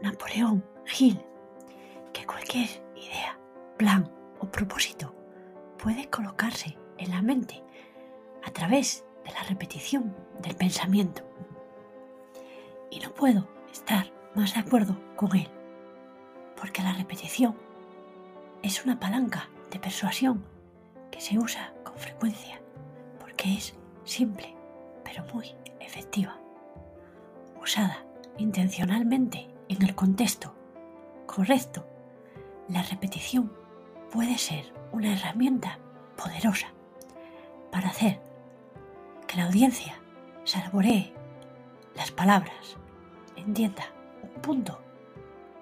Napoleón Hill que cualquier idea, plan o propósito puede colocarse en la mente a través de la repetición del pensamiento. Y no puedo estar más de acuerdo con él, porque la repetición es una palanca de persuasión que se usa con frecuencia, porque es simple, pero muy efectiva, usada intencionalmente en el contexto correcto, la repetición puede ser una herramienta poderosa para hacer que la audiencia saboree las palabras, entienda un punto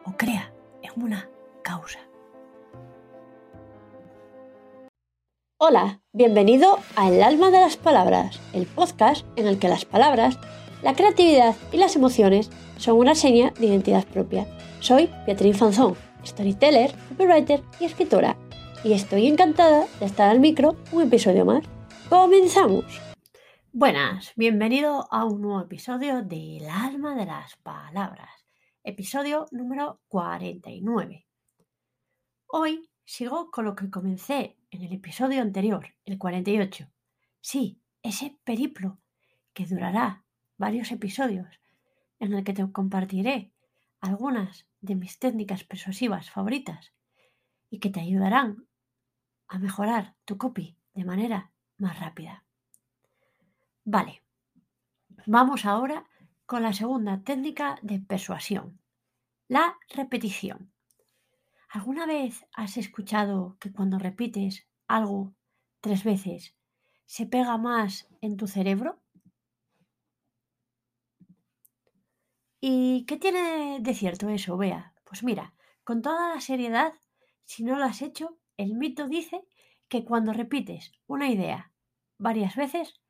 o crea en una causa. Hola, bienvenido a El alma de las palabras, el podcast en el que las palabras, la creatividad y las emociones son una seña de identidad propia. Soy Beatriz Fanzón, storyteller, copywriter y escritora, y estoy encantada de estar al micro un episodio más. ¡Comenzamos! Buenas, bienvenido a un nuevo episodio de El alma de las palabras, episodio número 49. Hoy sigo con lo que comencé en el episodio anterior, el 48. Sí, ese periplo que durará varios episodios en el que te compartiré algunas de mis técnicas persuasivas favoritas y que te ayudarán a mejorar tu copy de manera más rápida. Vale, vamos ahora con la segunda técnica de persuasión, la repetición. ¿Alguna vez has escuchado que cuando repites algo tres veces se pega más en tu cerebro? ¿Y qué tiene de cierto eso, Bea? Pues mira, con toda la seriedad, si no lo has hecho, el mito dice que cuando repites una idea varias veces,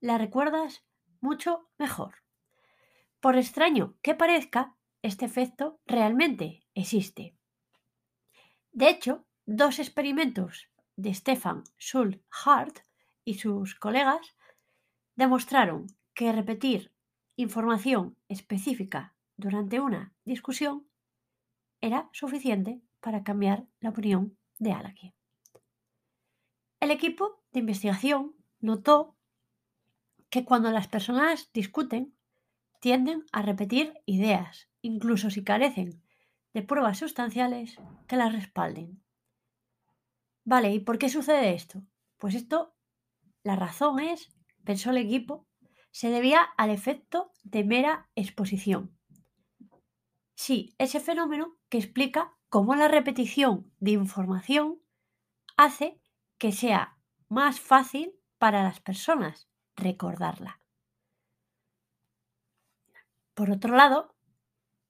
la recuerdas mucho mejor. Por extraño que parezca, este efecto realmente existe. De hecho, dos experimentos de Stefan Schulhart y sus colegas demostraron que repetir información específica durante una discusión era suficiente para cambiar la opinión de alguien. El equipo de investigación notó que cuando las personas discuten tienden a repetir ideas, incluso si carecen de pruebas sustanciales que las respalden. Vale, ¿y por qué sucede esto? Pues esto, la razón es, pensó el equipo, se debía al efecto de mera exposición. Sí, ese fenómeno que explica cómo la repetición de información hace que sea más fácil para las personas recordarla. Por otro lado,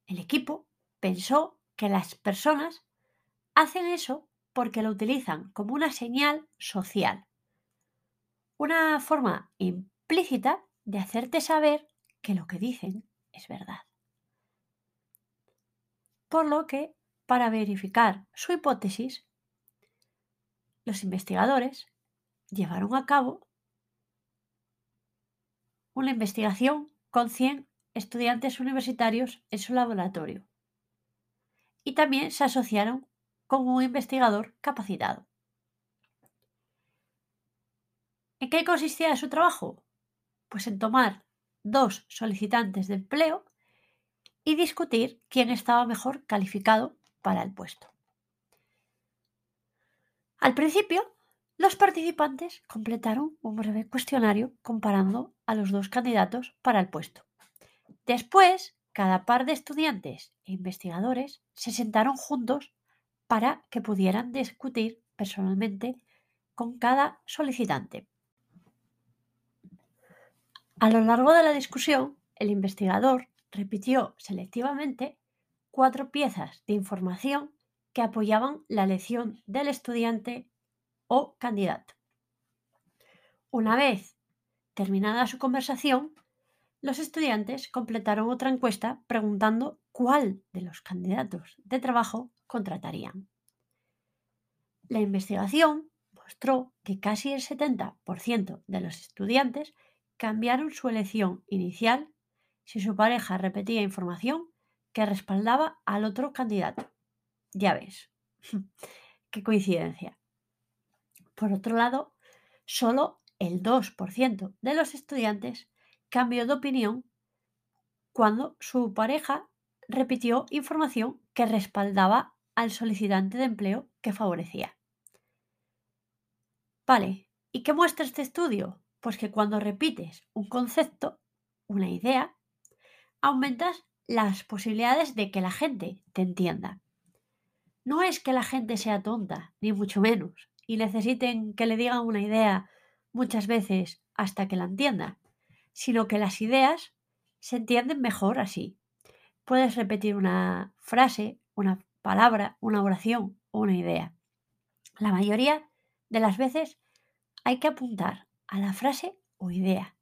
el equipo pensó que las personas hacen eso porque lo utilizan como una señal social, una forma implícita de hacerte saber que lo que dicen es verdad. Por lo que, para verificar su hipótesis, los investigadores llevaron a cabo una investigación con 100 estudiantes universitarios en su laboratorio y también se asociaron con un investigador capacitado. ¿En qué consistía su trabajo? Pues en tomar dos solicitantes de empleo y discutir quién estaba mejor calificado para el puesto. Al principio, los participantes completaron un breve cuestionario comparando a los dos candidatos para el puesto. Después, cada par de estudiantes e investigadores se sentaron juntos para que pudieran discutir personalmente con cada solicitante. A lo largo de la discusión, el investigador repitió selectivamente cuatro piezas de información que apoyaban la elección del estudiante o candidato. Una vez terminada su conversación, los estudiantes completaron otra encuesta preguntando cuál de los candidatos de trabajo contratarían. La investigación mostró que casi el 70% de los estudiantes cambiaron su elección inicial si su pareja repetía información que respaldaba al otro candidato. Ya ves, qué coincidencia. Por otro lado, solo el 2% de los estudiantes cambió de opinión cuando su pareja repitió información que respaldaba al solicitante de empleo que favorecía. Vale, ¿y qué muestra este estudio? Pues que cuando repites un concepto, una idea, aumentas las posibilidades de que la gente te entienda. No es que la gente sea tonta, ni mucho menos, y necesiten que le digan una idea muchas veces hasta que la entienda, sino que las ideas se entienden mejor así. Puedes repetir una frase, una palabra, una oración o una idea. La mayoría de las veces hay que apuntar a la frase o idea,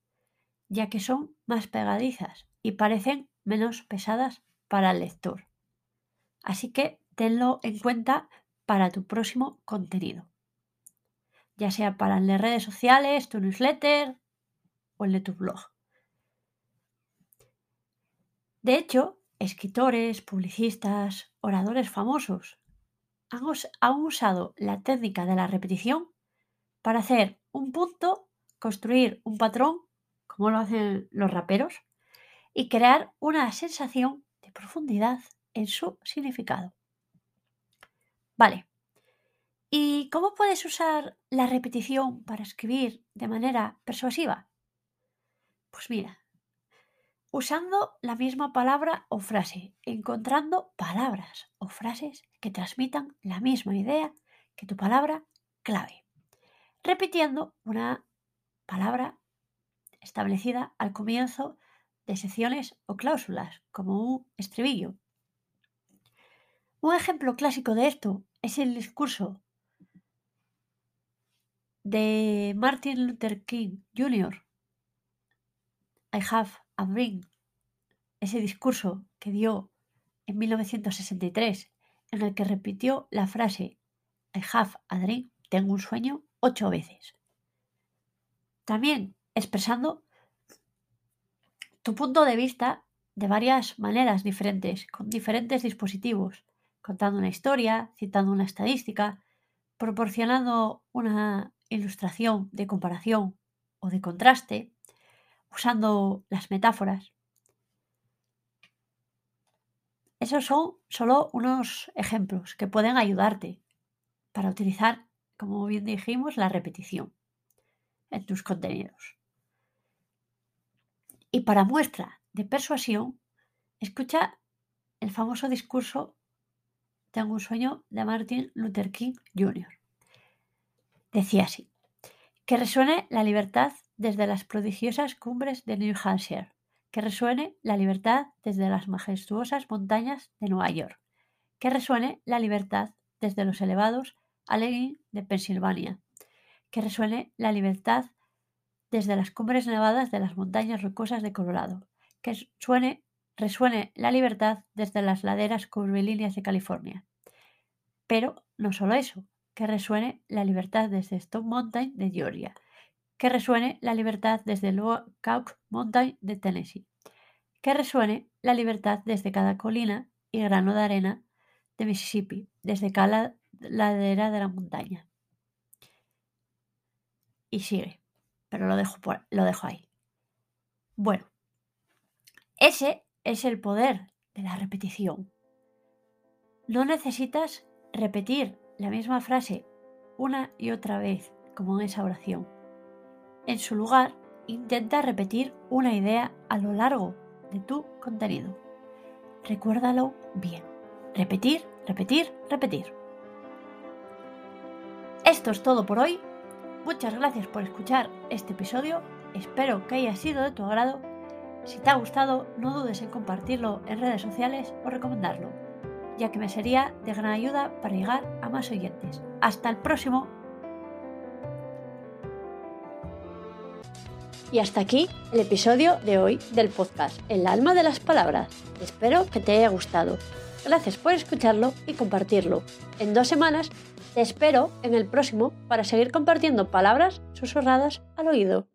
ya que son más pegadizas y parecen menos pesadas para el lector. Así que tenlo en cuenta para tu próximo contenido, ya sea para de redes sociales, tu newsletter o el de tu blog. De hecho, escritores, publicistas, oradores famosos han, usado la técnica de la repetición para hacer un punto, construir un patrón, como lo hacen los raperos, y crear una sensación de profundidad en su significado. Vale. ¿Y cómo puedes usar la repetición para escribir de manera persuasiva? Pues mira, usando la misma palabra o frase, encontrando palabras o frases que transmitan la misma idea que tu palabra clave, repitiendo una palabra establecida al comienzo de secciones o cláusulas, como un estribillo. Un ejemplo clásico de esto es el discurso de Martin Luther King Jr. I have a dream. Ese discurso que dio en 1963, en el que repitió la frase I have a dream, tengo un sueño, ocho veces. También expresando tu punto de vista de varias maneras diferentes, con diferentes dispositivos, contando una historia, citando una estadística, proporcionando una ilustración de comparación o de contraste, usando las metáforas. Esos son solo unos ejemplos que pueden ayudarte para utilizar, como bien dijimos, la repetición en tus contenidos. Y para muestra de persuasión, escucha el famoso discurso Tengo un sueño de Martin Luther King Jr. Decía así, que resuene la libertad desde las prodigiosas cumbres de New Hampshire, que resuene la libertad desde las majestuosas montañas de Nueva York, que resuene la libertad desde los elevados Allegheny de Pensilvania, que resuene la libertad desde las cumbres nevadas de las montañas rocosas de Colorado, que suene, resuene la libertad desde las laderas curvilíneas de California. Pero no solo eso, que resuene la libertad desde Stone Mountain de Georgia, que resuene la libertad desde Lookout Mountain de Tennessee, que resuene la libertad desde cada colina y grano de arena de Mississippi, desde cada ladera de la montaña. Y sigue pero lo dejo, lo dejo ahí. Bueno, ese es el poder de la repetición. No necesitas repetir la misma frase una y otra vez, como en esa oración. En su lugar, intenta repetir una idea a lo largo de tu contenido. Recuérdalo bien. Repetir, repetir, repetir. Esto es todo por hoy. Muchas gracias por escuchar este episodio, espero que haya sido de tu agrado. Si te ha gustado, no dudes en compartirlo en redes sociales o recomendarlo, ya que me sería de gran ayuda para llegar a más oyentes. Hasta el próximo. Y hasta aquí el episodio de hoy del podcast El alma de las palabras. Espero que te haya gustado. Gracias por escucharlo y compartirlo. En dos semanas te espero en el próximo para seguir compartiendo palabras susurradas al oído.